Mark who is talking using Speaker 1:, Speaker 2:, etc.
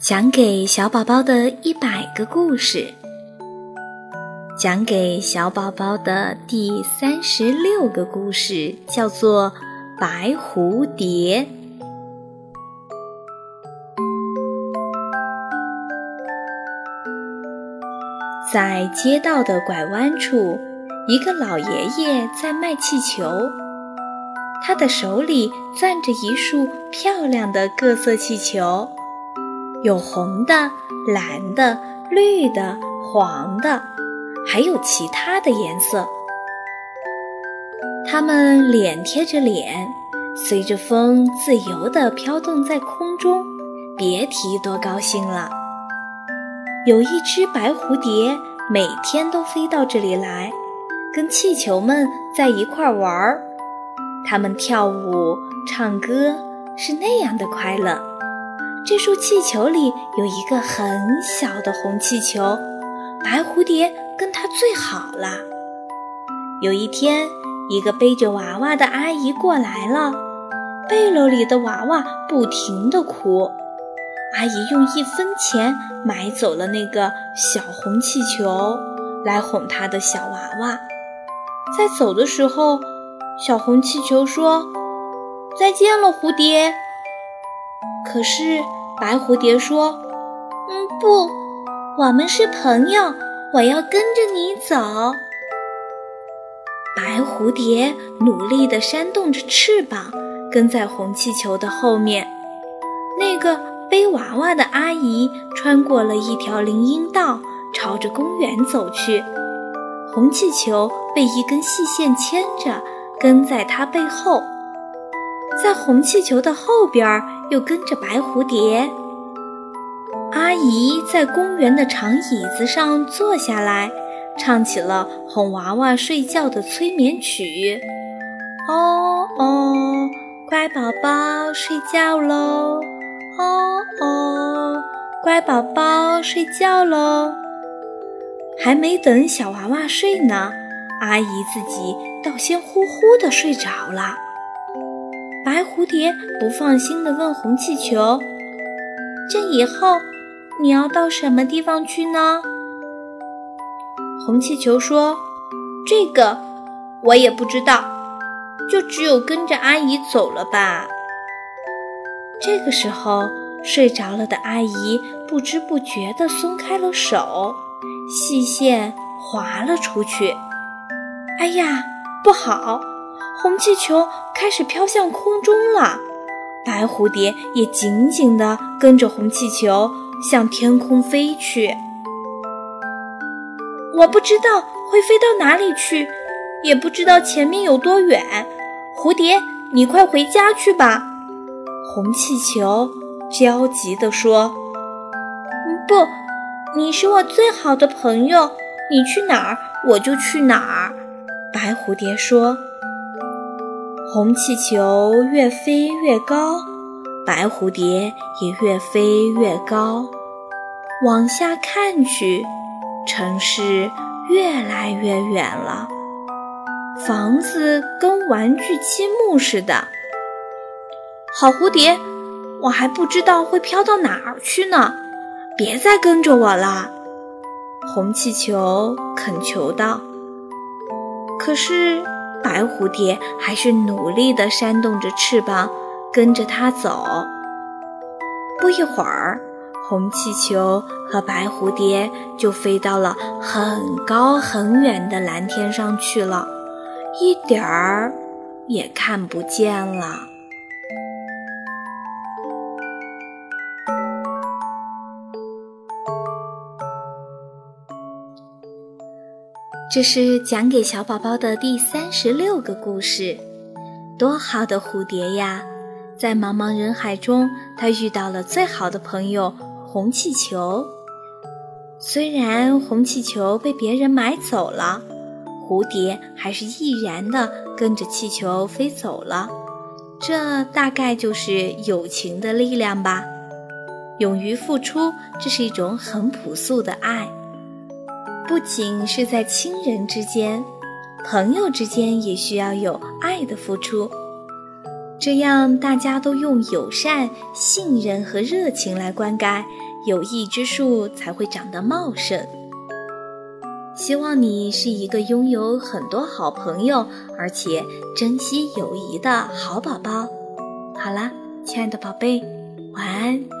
Speaker 1: 讲给小宝宝的一百个故事，讲给小宝宝的第三十六个故事叫做《白蝴蝶》。在街道的拐弯处，一个老爷爷在卖气球，他的手里攥着一束漂亮的各色气球。有红的、蓝的、绿的、黄的，还有其他的颜色。它们脸贴着脸，随着风自由地飘动在空中，别提多高兴了。有一只白蝴蝶，每天都飞到这里来，跟气球们在一块玩儿。它们跳舞、唱歌，是那样的快乐。这束气球里有一个很小的红气球，白蝴蝶跟它最好了。有一天，一个背着娃娃的阿姨过来了，背篓里的娃娃不停地哭。阿姨用一分钱买走了那个小红气球，来哄她的小娃娃。在走的时候，小红气球说：“再见了，蝴蝶。”可是。白蝴蝶说：“嗯，不，我们是朋友，我要跟着你走。”白蝴蝶努力地扇动着翅膀，跟在红气球的后面。那个背娃娃的阿姨穿过了一条林荫道，朝着公园走去。红气球被一根细线牵着，跟在她背后。在红气球的后边又跟着白蝴蝶。阿姨在公园的长椅子上坐下来，唱起了哄娃娃睡觉的催眠曲。哦哦，乖宝宝睡觉喽！哦哦，乖宝宝睡觉喽！还没等小娃娃睡呢，阿姨自己倒先呼呼的睡着了。白蝴蝶不放心地问红气球：“这以后……”你要到什么地方去呢？红气球说：“这个我也不知道，就只有跟着阿姨走了吧。”这个时候，睡着了的阿姨不知不觉地松开了手，细线滑了出去。哎呀，不好！红气球开始飘向空中了，白蝴蝶也紧紧地跟着红气球。向天空飞去，我不知道会飞到哪里去，也不知道前面有多远。蝴蝶，你快回家去吧！红气球焦急地说：“不，你是我最好的朋友，你去哪儿我就去哪儿。”白蝴蝶说。红气球越飞越高。白蝴蝶也越飞越高，往下看去，城市越来越远了，房子跟玩具积木似的。好蝴蝶，我还不知道会飘到哪儿去呢，别再跟着我了。红气球恳求道。可是白蝴蝶还是努力地扇动着翅膀。跟着它走，不一会儿，红气球和白蝴蝶就飞到了很高很远的蓝天上去了，一点儿也看不见了。这是讲给小宝宝的第三十六个故事，多好的蝴蝶呀！在茫茫人海中，他遇到了最好的朋友红气球。虽然红气球被别人买走了，蝴蝶还是毅然地跟着气球飞走了。这大概就是友情的力量吧。勇于付出，这是一种很朴素的爱。不仅是在亲人之间，朋友之间也需要有爱的付出。这样，大家都用友善、信任和热情来灌溉，友谊之树才会长得茂盛。希望你是一个拥有很多好朋友，而且珍惜友谊的好宝宝。好啦，亲爱的宝贝，晚安。